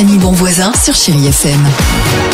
Tiffany Bonvoisin sur Chéri FM.